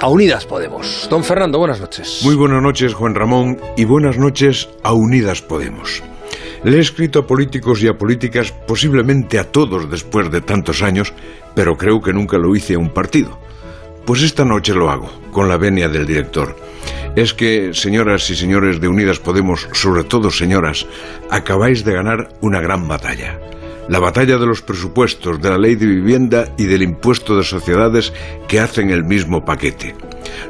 a Unidas Podemos. Don Fernando, buenas noches. Muy buenas noches, Juan Ramón, y buenas noches a Unidas Podemos. Le he escrito a políticos y a políticas, posiblemente a todos después de tantos años, pero creo que nunca lo hice a un partido. Pues esta noche lo hago, con la venia del director. Es que, señoras y señores de Unidas Podemos, sobre todo señoras, acabáis de ganar una gran batalla. La batalla de los presupuestos, de la ley de vivienda y del impuesto de sociedades que hacen el mismo paquete.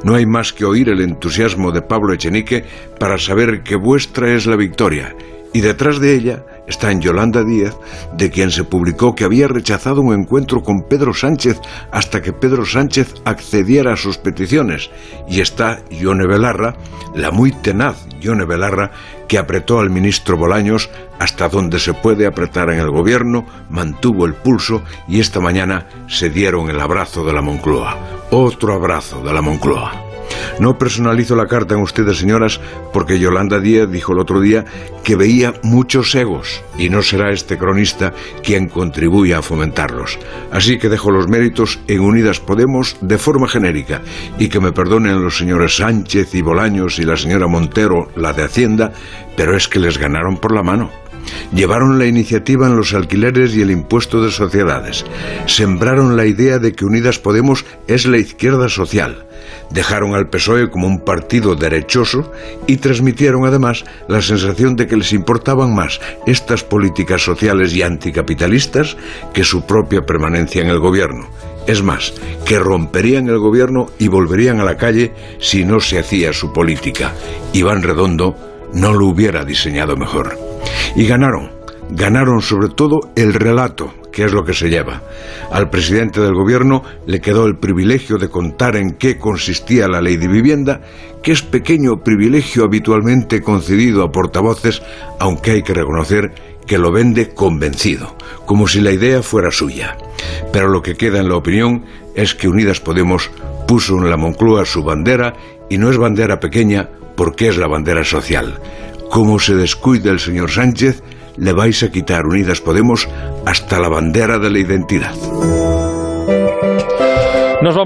No hay más que oír el entusiasmo de Pablo Echenique para saber que vuestra es la victoria y detrás de ella está en Yolanda Díaz, de quien se publicó que había rechazado un encuentro con Pedro Sánchez hasta que Pedro Sánchez accediera a sus peticiones. Y está Yone Belarra, la muy tenaz Yone Belarra, que apretó al ministro Bolaños hasta donde se puede apretar en el gobierno, mantuvo el pulso y esta mañana se dieron el abrazo de la Moncloa. Otro abrazo de la Moncloa. No personalizo la carta en ustedes, señoras, porque Yolanda Díaz dijo el otro día que veía muchos egos y no será este cronista quien contribuya a fomentarlos. Así que dejo los méritos en Unidas Podemos de forma genérica y que me perdonen los señores Sánchez y Bolaños y la señora Montero, la de Hacienda, pero es que les ganaron por la mano. Llevaron la iniciativa en los alquileres y el impuesto de sociedades. Sembraron la idea de que Unidas Podemos es la izquierda social dejaron al PSOE como un partido derechoso y transmitieron además la sensación de que les importaban más estas políticas sociales y anticapitalistas que su propia permanencia en el gobierno. Es más, que romperían el gobierno y volverían a la calle si no se hacía su política. Iván Redondo no lo hubiera diseñado mejor. Y ganaron, ganaron sobre todo el relato que es lo que se lleva. Al presidente del gobierno le quedó el privilegio de contar en qué consistía la ley de vivienda, que es pequeño privilegio habitualmente concedido a portavoces, aunque hay que reconocer que lo vende convencido, como si la idea fuera suya. Pero lo que queda en la opinión es que Unidas Podemos puso en la Moncloa su bandera, y no es bandera pequeña porque es la bandera social. Como se descuida el señor Sánchez, le vais a quitar Unidas Podemos hasta la bandera de la identidad.